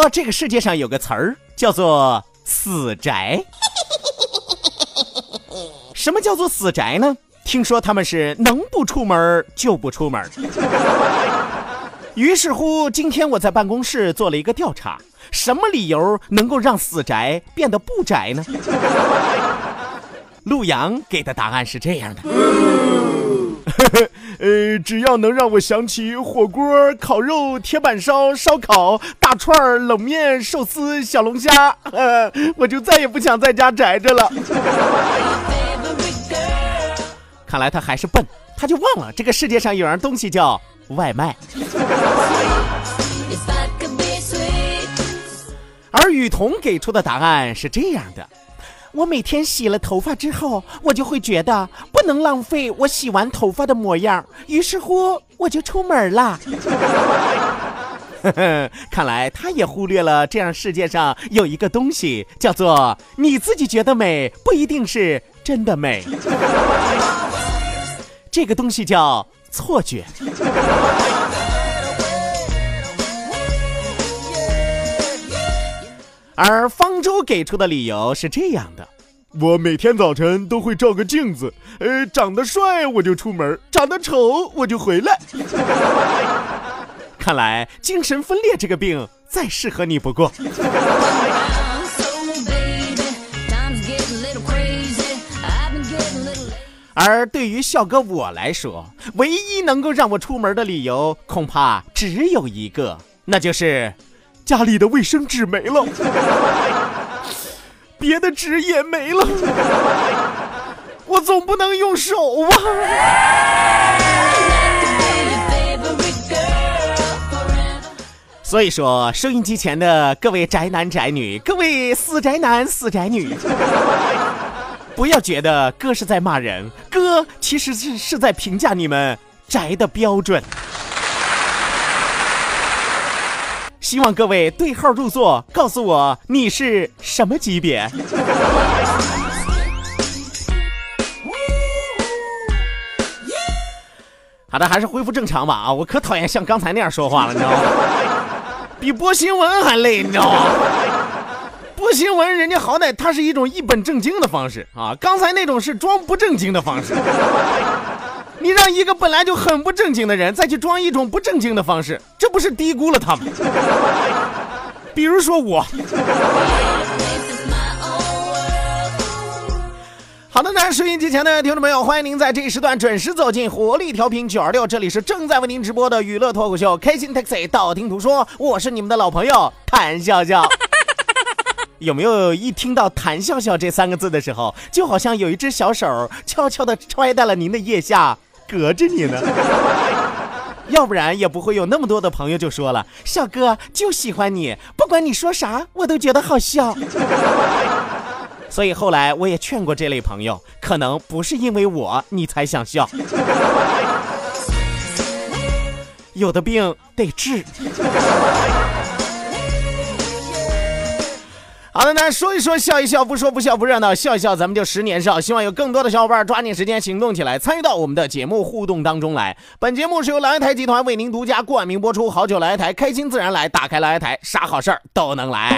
说这个世界上有个词儿叫做“死宅”。什么叫做死宅呢？听说他们是能不出门就不出门。于是乎，今天我在办公室做了一个调查，什么理由能够让死宅变得不宅呢？陆阳给的答案是这样的。呃，只要能让我想起火锅、烤肉、铁板烧、烧烤、大串、冷面、寿司、小龙虾，呃，我就再也不想在家宅着了。看来他还是笨，他就忘了这个世界上有样东西叫外卖。而雨桐给出的答案是这样的。我每天洗了头发之后，我就会觉得不能浪费我洗完头发的模样，于是乎我就出门了。看来他也忽略了这样世界上有一个东西，叫做你自己觉得美，不一定是真的美。这个东西叫错觉。而方舟给出的理由是这样的：我每天早晨都会照个镜子，呃，长得帅我就出门，长得丑我就回来。看来精神分裂这个病再适合你不过。而对于笑哥我来说，唯一能够让我出门的理由，恐怕只有一个，那就是。家里的卫生纸没了，别的纸也没了，我总不能用手吧？所以说，收音机前的各位宅男宅女，各位死宅男死宅女，不要觉得哥是在骂人，哥其实是是在评价你们宅的标准。希望各位对号入座，告诉我你是什么级别。好的，还是恢复正常吧啊！我可讨厌像刚才那样说话了，你知道吗？比播新闻还累，你知道吗？播新闻人家好歹它是一种一本正经的方式啊，刚才那种是装不正经的方式。你让一个本来就很不正经的人再去装一种不正经的方式，这不是低估了他们？比如说我。好的，那收音机前的听众朋友，欢迎您在这一时段准时走进活力调频九二六，这里是正在为您直播的娱乐脱口秀《开心 Taxi》，道听途说，我是你们的老朋友谭笑笑。有没有一听到“谭笑笑”这三个字的时候，就好像有一只小手悄悄地揣在了您的腋下？隔着你呢，要不然也不会有那么多的朋友就说了：“小哥就喜欢你，不管你说啥，我都觉得好笑。”所以后来我也劝过这类朋友，可能不是因为我你才想笑，有的病得治。好的，那说一说，笑一笑，不说不笑不热闹，笑一笑，咱们就十年少。希望有更多的小伙伴抓紧时间行动起来，参与到我们的节目互动当中来。本节目是由蓝台集团为您独家冠名播出，好久来台，开心自然来，打开蓝台，啥好事儿都能来。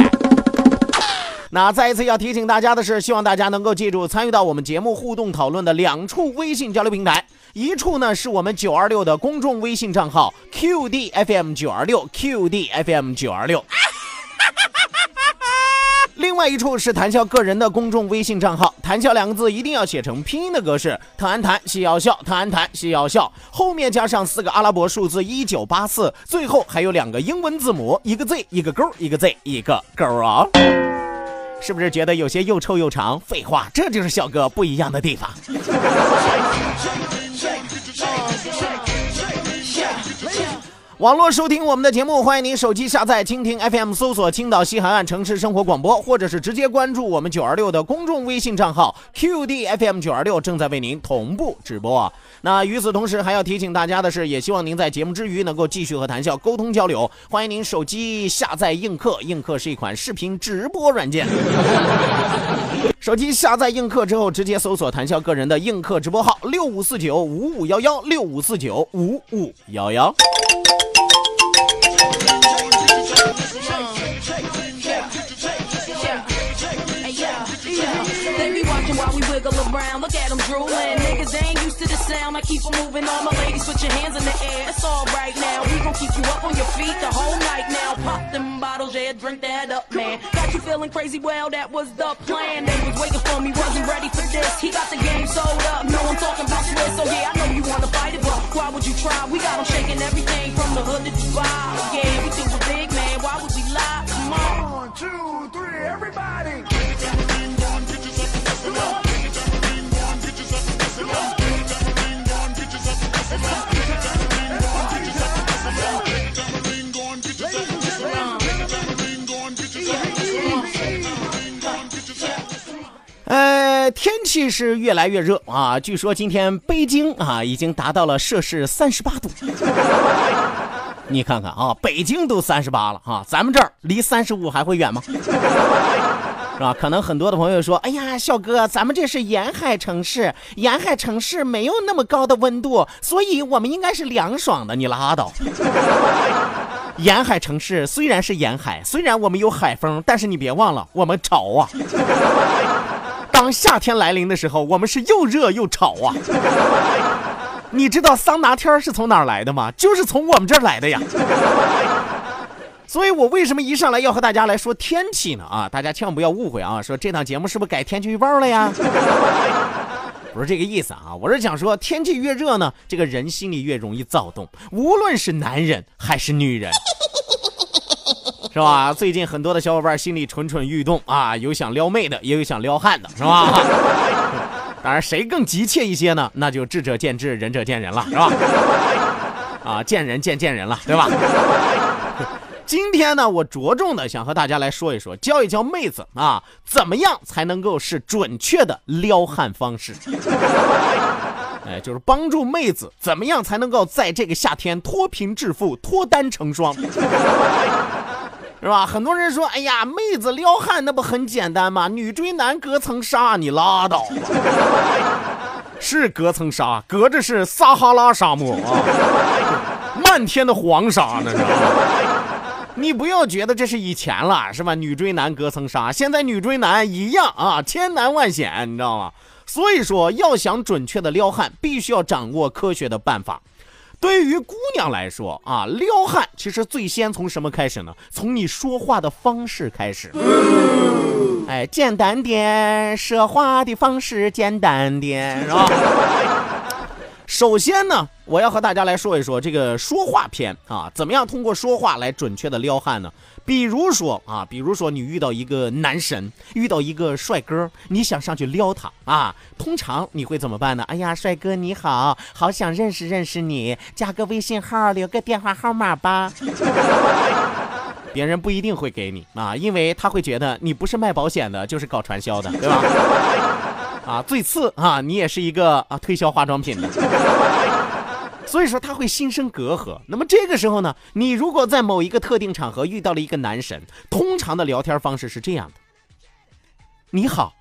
那再一次要提醒大家的是，希望大家能够记住参与到我们节目互动讨论的两处微信交流平台，一处呢是我们九二六的公众微信账号 QDFM 九二六 QDFM 九二六。另外一处是谈笑个人的公众微信账号，谈笑两个字一定要写成拼音的格式，谈安谈西要笑，谈安谈西要笑，后面加上四个阿拉伯数字一九八四，最后还有两个英文字母，一个 Z 一个勾，一个 Z 一个勾啊。是不是觉得有些又臭又长？废话，这就是小哥不一样的地方。网络收听我们的节目，欢迎您手机下载蜻蜓 FM，搜索青岛西海岸城市生活广播，或者是直接关注我们九二六的公众微信账号 QDFM 九二六，正在为您同步直播。那与此同时，还要提醒大家的是，也希望您在节目之余能够继续和谈笑沟通交流。欢迎您手机下载映客，映客是一款视频直播软件。手机下载映客之后，直接搜索谈笑个人的映客直播号六五四九五五幺幺六五四九五五幺幺。Drooling. Niggas ain't used to the sound. I keep 'em moving. All my ladies, put your hands in the air. It's all right now. We gon' keep you up on your feet the whole night now. Pop them bottles, yeah, drink that up, man. Got you feeling crazy? Well, that was the plan. They was waiting for me, wasn't ready for this. He got the game sold up. No, I'm talking about Swiss. So yeah, I know you wanna fight it, but why would you try? We got 'em shaking everything from the hood to Dubai. Yeah, we think we're big, man. Why would we lie? Come on. One, two, 气是越来越热啊！据说今天北京啊已经达到了摄氏三十八度。你看看啊，北京都三十八了啊，咱们这儿离三十五还会远吗？是吧？可能很多的朋友说：“哎呀，笑哥，咱们这是沿海城市，沿海城市没有那么高的温度，所以我们应该是凉爽的。”你拉倒！沿海城市虽然是沿海，虽然我们有海风，但是你别忘了，我们潮啊！当夏天来临的时候，我们是又热又潮啊！你知道桑拿天是从哪儿来的吗？就是从我们这儿来的呀！所以我为什么一上来要和大家来说天气呢？啊，大家千万不要误会啊！说这档节目是不是改天气预报了呀？不是这个意思啊！我是想说，天气越热呢，这个人心里越容易躁动，无论是男人还是女人。是吧？最近很多的小伙伴心里蠢蠢欲动啊，有想撩妹的，也有想撩汉的，是吧？当然，谁更急切一些呢？那就智者见智，仁者见仁了，是吧？啊，见仁见见仁了，对吧？今天呢，我着重的想和大家来说一说，教一教妹子啊，怎么样才能够是准确的撩汉方式。哎，就是帮助妹子怎么样才能够在这个夏天脱贫致富、脱单成双。是吧？很多人说，哎呀，妹子撩汉那不很简单吗？女追男隔层纱，你拉倒。是隔层纱，隔着是撒哈拉沙漠啊，漫天的黄沙那是。你不要觉得这是以前了，是吧？女追男隔层纱，现在女追男一样啊，千难万险，你知道吗？所以说，要想准确的撩汉，必须要掌握科学的办法。对于姑娘来说啊，撩汉其实最先从什么开始呢？从你说话的方式开始。哎，简单点，说话的方式简单点，是吧？首先呢，我要和大家来说一说这个说话篇啊，怎么样通过说话来准确的撩汉呢？比如说啊，比如说你遇到一个男神，遇到一个帅哥，你想上去撩他啊，通常你会怎么办呢？哎呀，帅哥你好，好想认识认识你，加个微信号，留个电话号码吧。别人不一定会给你啊，因为他会觉得你不是卖保险的，就是搞传销的，对吧？啊，最次啊，你也是一个啊推销化妆品的。所以说他会心生隔阂。那么这个时候呢，你如果在某一个特定场合遇到了一个男神，通常的聊天方式是这样的：你好，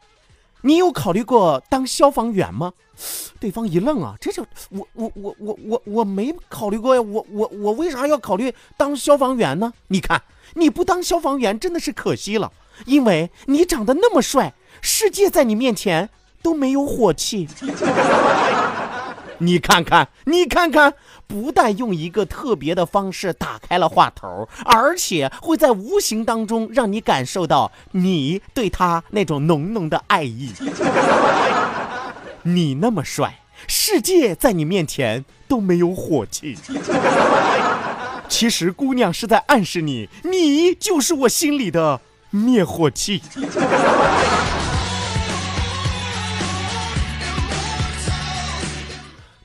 你有考虑过当消防员吗？对方一愣啊，这就我我我我我我没考虑过呀，我我我为啥要考虑当消防员呢？你看你不当消防员真的是可惜了。因为你长得那么帅，世界在你面前都没有火气。你看看，你看看，不但用一个特别的方式打开了话头，而且会在无形当中让你感受到你对他那种浓浓的爱意。你那么帅，世界在你面前都没有火气。其实姑娘是在暗示你，你就是我心里的灭火器。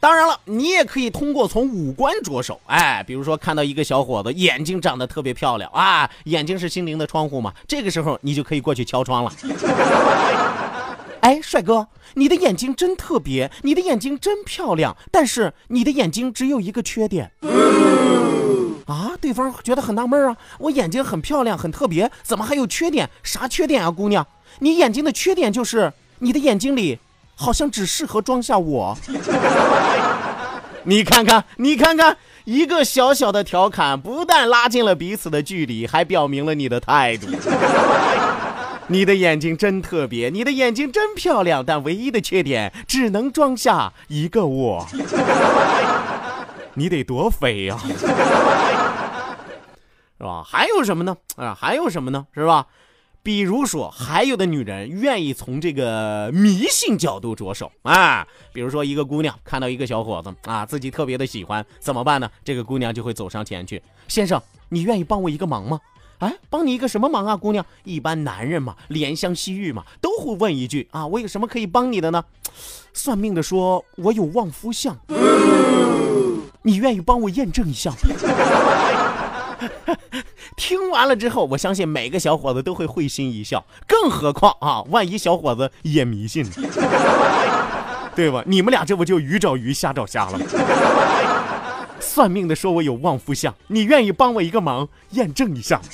当然了，你也可以通过从五官着手，哎，比如说看到一个小伙子眼睛长得特别漂亮啊，眼睛是心灵的窗户嘛，这个时候你就可以过去敲窗了。哎，帅哥，你的眼睛真特别，你的眼睛真漂亮，但是你的眼睛只有一个缺点。啊，对方觉得很纳闷啊，我眼睛很漂亮，很特别，怎么还有缺点？啥缺点啊，姑娘？你眼睛的缺点就是你的眼睛里好像只适合装下我。你看看，你看看，一个小小的调侃，不但拉近了彼此的距离，还表明了你的态度。你的眼睛真特别，你的眼睛真漂亮，但唯一的缺点只能装下一个我。你得多肥呀、是吧？还有什么呢？啊，还有什么呢？是吧？比如说，还有的女人愿意从这个迷信角度着手啊，比如说一个姑娘看到一个小伙子啊，自己特别的喜欢，怎么办呢？这个姑娘就会走上前去，先生，你愿意帮我一个忙吗？哎，帮你一个什么忙啊，姑娘？一般男人嘛，怜香惜玉嘛，都会问一句啊，我有什么可以帮你的呢？算命的说我有旺夫相，你愿意帮我验证一下吗？听完了之后，我相信每个小伙子都会会心一笑，更何况啊，万一小伙子也迷信，对吧？你们俩这不就鱼找鱼，虾找虾了吗？算命的说我有旺夫相，你愿意帮我一个忙，验证一下吗？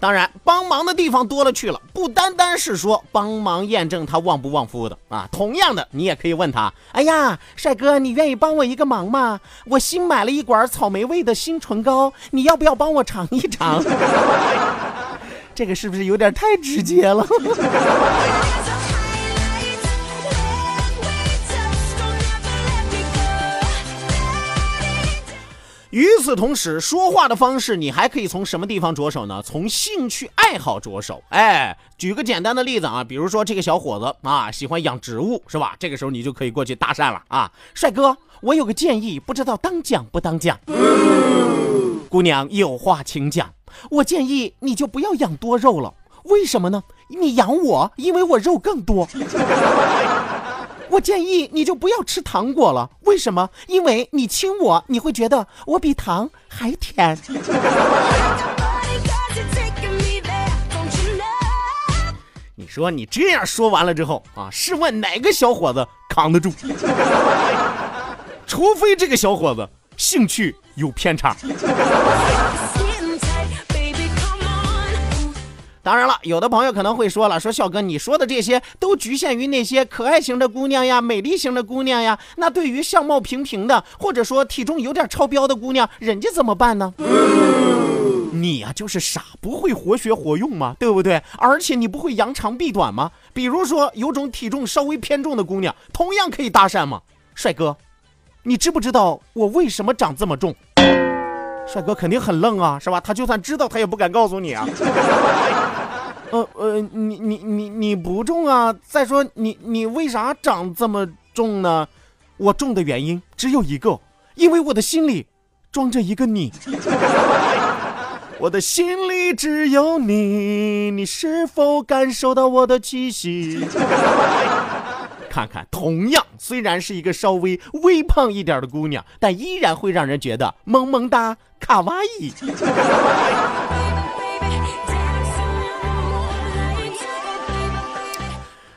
当然，帮忙的地方多了去了，不单单是说帮忙验证他旺不旺夫的啊。同样的，你也可以问他：“哎呀，帅哥，你愿意帮我一个忙吗？我新买了一管草莓味的新唇膏，你要不要帮我尝一尝？” 这个是不是有点太直接了？与此同时，说话的方式你还可以从什么地方着手呢？从兴趣爱好着手。哎，举个简单的例子啊，比如说这个小伙子啊喜欢养植物，是吧？这个时候你就可以过去搭讪了啊，帅哥，我有个建议，不知道当讲不当讲？姑娘有话请讲。我建议你就不要养多肉了，为什么呢？你养我，因为我肉更多。我建议你就不要吃糖果了，为什么？因为你亲我，你会觉得我比糖还甜。你说你这样说完了之后啊，试问哪个小伙子扛得住？除非这个小伙子兴趣有偏差。当然了，有的朋友可能会说了，说笑哥，你说的这些都局限于那些可爱型的姑娘呀、美丽型的姑娘呀。那对于相貌平平的，或者说体重有点超标的姑娘，人家怎么办呢？你呀、就是傻，不会活学活用嘛，对不对？而且你不会扬长避短吗？比如说有种体重稍微偏重的姑娘，同样可以搭讪嘛。帅哥，你知不知道我为什么长这么重？帅哥肯定很愣啊，是吧？他就算知道，他也不敢告诉你啊。呃呃，你你你你不重啊！再说你你为啥长这么重呢？我重的原因只有一个，因为我的心里装着一个你。我的心里只有你，你是否感受到我的气息？看看，同样虽然是一个稍微微胖一点的姑娘，但依然会让人觉得萌萌哒、卡哇伊。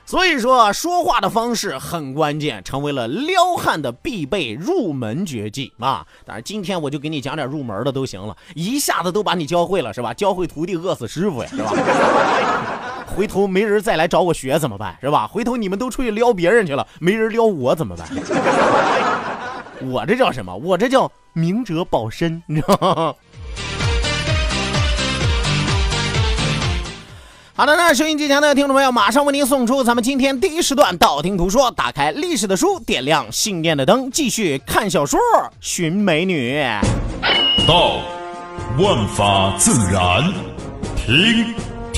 所以说，说话的方式很关键，成为了撩汉的必备入门绝技啊！当然，今天我就给你讲点入门的都行了，一下子都把你教会了，是吧？教会徒弟，饿死师傅呀，是吧？回头没人再来找我学怎么办？是吧？回头你们都出去撩别人去了，没人撩我怎么办？我这叫什么？我这叫明哲保身，你知道吗？好的，那收音机前的听众朋友，马上为您送出咱们今天第一时段道听途说，打开历史的书，点亮信念的灯，继续看小说，寻美女。道，万法自然；听，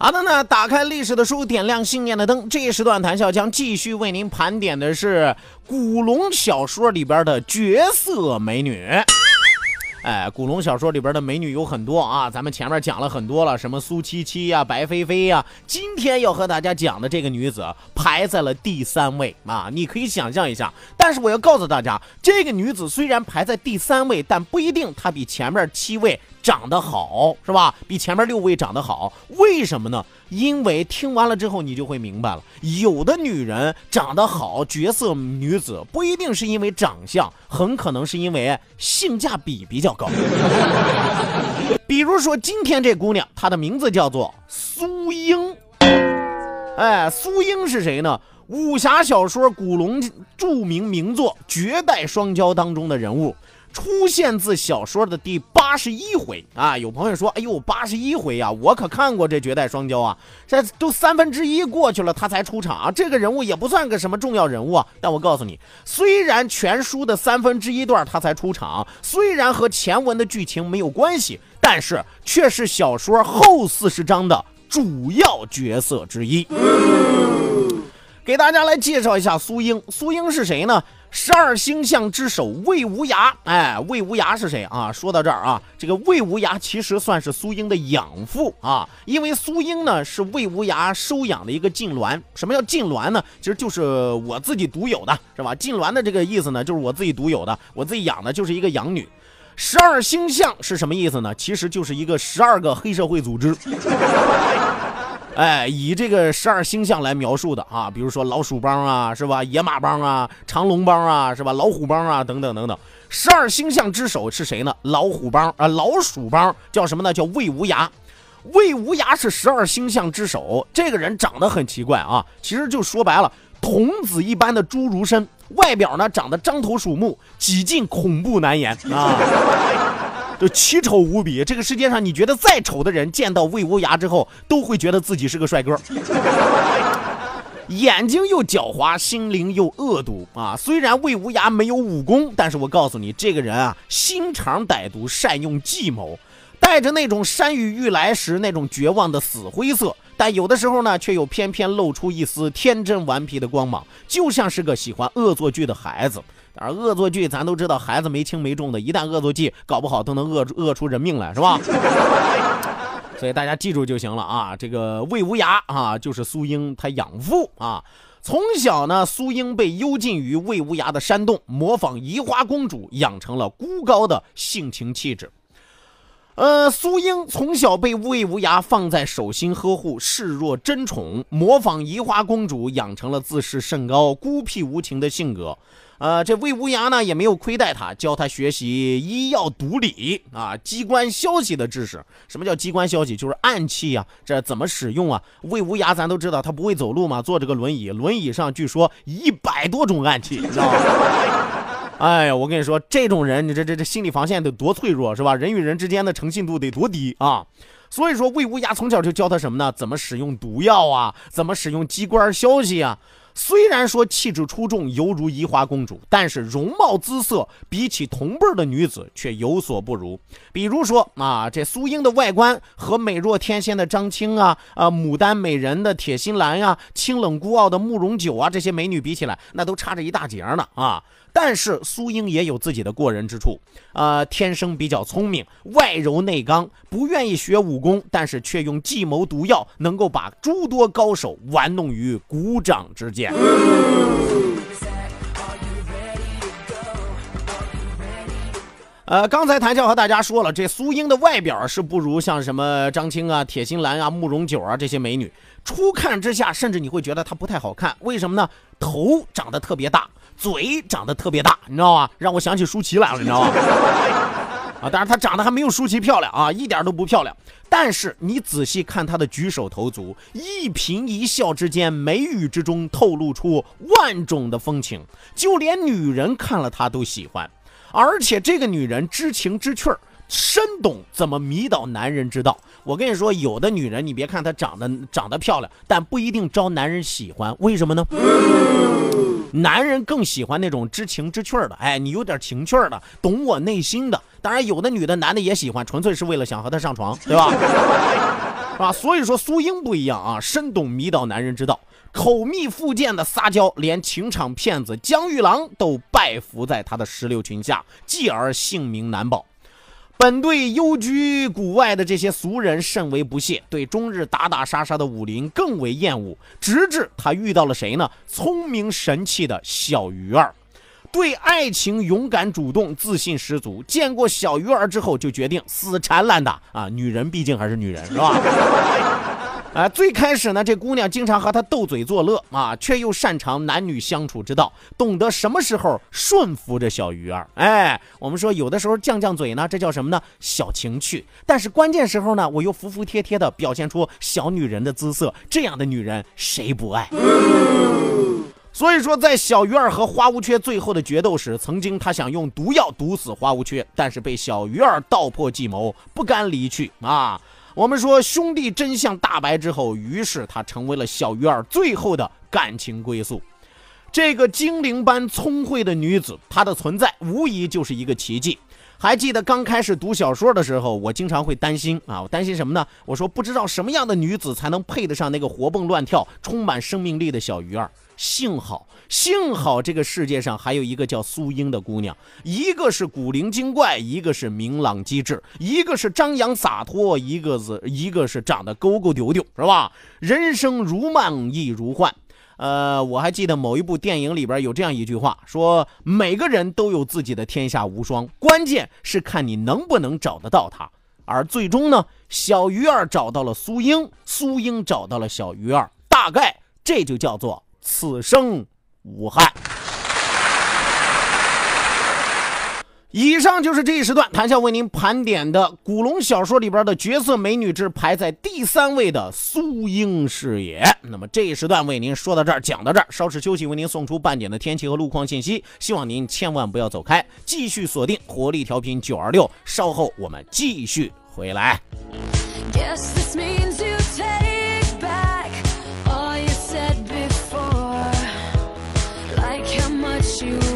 好的呢，打开历史的书，点亮信念的灯。这一时段谈笑将继续为您盘点的是古龙小说里边的角色美女。哎，古龙小说里边的美女有很多啊，咱们前面讲了很多了，什么苏七七呀、白飞飞呀。今天要和大家讲的这个女子排在了第三位啊，你可以想象一下。但是我要告诉大家，这个女子虽然排在第三位，但不一定她比前面七位长得好，是吧？比前面六位长得好，为什么呢？因为听完了之后，你就会明白了，有的女人长得好，绝色女子不一定是因为长相，很可能是因为性价比比较高。比如说今天这姑娘，她的名字叫做苏英。哎，苏英是谁呢？武侠小说古龙著名名作《绝代双骄》当中的人物。出现自小说的第八十一回啊！有朋友说：“哎呦，八十一回呀，我可看过这《绝代双骄》啊！这都三分之一过去了，他才出场啊，这个人物也不算个什么重要人物啊。但我告诉你，虽然全书的三分之一段他才出场，虽然和前文的剧情没有关系，但是却是小说后四十章的主要角色之一。给大家来介绍一下苏英。苏英是谁呢？十二星象之首魏无涯，哎，魏无涯是谁啊？说到这儿啊，这个魏无涯其实算是苏英的养父啊，因为苏英呢是魏无涯收养的一个禁鸾。什么叫禁鸾呢？其实就是我自己独有的，是吧？禁鸾的这个意思呢，就是我自己独有的，我自己养的就是一个养女。十二星象是什么意思呢？其实就是一个十二个黑社会组织。哎，以这个十二星象来描述的啊，比如说老鼠帮啊，是吧？野马帮啊，长龙帮啊，是吧？老虎帮啊，等等等等。十二星象之首是谁呢？老虎帮啊，老鼠帮叫什么呢？叫魏无涯。魏无涯是十二星象之首，这个人长得很奇怪啊，其实就说白了，童子一般的侏儒身，外表呢长得獐头鼠目，几近恐怖难言啊。就奇丑无比，这个世界上你觉得再丑的人，见到魏无涯之后，都会觉得自己是个帅哥。眼睛又狡猾，心灵又恶毒啊！虽然魏无涯没有武功，但是我告诉你，这个人啊，心肠歹毒，善用计谋，带着那种山雨欲来时那种绝望的死灰色，但有的时候呢，却又偏偏露出一丝天真顽皮的光芒，就像是个喜欢恶作剧的孩子。而恶作剧，咱都知道，孩子没轻没重的，一旦恶作剧，搞不好都能恶恶出人命来，是吧？所以大家记住就行了啊！这个魏无涯啊，就是苏英他养父啊。从小呢，苏英被幽禁于魏无涯的山洞，模仿移花公主，养成了孤高的性情气质。呃，苏英从小被魏无涯放在手心呵护，视若珍宠，模仿移花公主，养成了自视甚高、孤僻无情的性格。呃，这魏无涯呢也没有亏待他，教他学习医药毒理啊，机关消息的知识。什么叫机关消息？就是暗器啊，这怎么使用啊？魏无涯咱都知道，他不会走路嘛，坐这个轮椅，轮椅上据说一百多种暗器，你知道吗？哎呀，我跟你说，这种人，你这这这心理防线得多脆弱，是吧？人与人之间的诚信度得多低啊！所以说，魏无涯从小就教他什么呢？怎么使用毒药啊？怎么使用机关消息啊？虽然说气质出众，犹如移花公主，但是容貌姿色比起同辈的女子却有所不如。比如说啊，这苏英的外观和美若天仙的张青啊，啊，牡丹美人的铁心兰呀，清冷孤傲的慕容九啊，这些美女比起来，那都差着一大截呢啊。但是苏英也有自己的过人之处，呃，天生比较聪明，外柔内刚，不愿意学武功，但是却用计谋毒药，能够把诸多高手玩弄于股掌之间。呃，刚才谭笑和大家说了，这苏英的外表是不如像什么张青啊、铁心兰啊、慕容九啊这些美女。初看之下，甚至你会觉得她不太好看，为什么呢？头长得特别大，嘴长得特别大，你知道吗？让我想起舒淇来了，你知道吗？啊，当然她长得还没有舒淇漂亮啊，一点都不漂亮。但是你仔细看她的举手投足，一颦一笑之间，眉宇之中透露出万种的风情，就连女人看了她都喜欢。而且这个女人知情知趣儿，深懂怎么迷倒男人之道。我跟你说，有的女人，你别看她长得长得漂亮，但不一定招男人喜欢。为什么呢？男人更喜欢那种知情知趣的，哎，你有点情趣的，懂我内心的。当然，有的女的男的也喜欢，纯粹是为了想和她上床，对吧？啊，所以说苏英不一样啊，深懂迷倒男人之道。口蜜腹剑的撒娇，连情场骗子江玉郎都拜服在他的石榴裙下，继而性命难保。本对幽居谷外的这些俗人甚为不屑，对终日打打杀杀的武林更为厌恶。直至他遇到了谁呢？聪明神气的小鱼儿，对爱情勇敢主动，自信十足。见过小鱼儿之后，就决定死缠烂打啊！女人毕竟还是女人，是吧？啊，最开始呢，这姑娘经常和他斗嘴作乐啊，却又擅长男女相处之道，懂得什么时候顺服着小鱼儿。哎，我们说有的时候犟犟嘴呢，这叫什么呢？小情趣。但是关键时候呢，我又服服帖帖的表现出小女人的姿色，这样的女人谁不爱？所以说，在小鱼儿和花无缺最后的决斗时，曾经他想用毒药毒死花无缺，但是被小鱼儿道破计谋，不甘离去啊。我们说兄弟真相大白之后，于是他成为了小鱼儿最后的感情归宿。这个精灵般聪慧的女子，她的存在无疑就是一个奇迹。还记得刚开始读小说的时候，我经常会担心啊，我担心什么呢？我说不知道什么样的女子才能配得上那个活蹦乱跳、充满生命力的小鱼儿。幸好，幸好这个世界上还有一个叫苏英的姑娘，一个是古灵精怪，一个是明朗机智，一个是张扬洒脱，一个是一个是长得勾勾丢丢，是吧？人生如梦亦如幻。呃，我还记得某一部电影里边有这样一句话，说每个人都有自己的天下无双，关键是看你能不能找得到他。而最终呢，小鱼儿找到了苏英，苏英找到了小鱼儿，大概这就叫做。此生无憾。以上就是这一时段谈笑为您盘点的古龙小说里边的角色美女之排在第三位的苏英是也。那么这一时段为您说到这儿，讲到这儿，稍事休息，为您送出半点的天气和路况信息。希望您千万不要走开，继续锁定活力调频九二六。稍后我们继续回来。you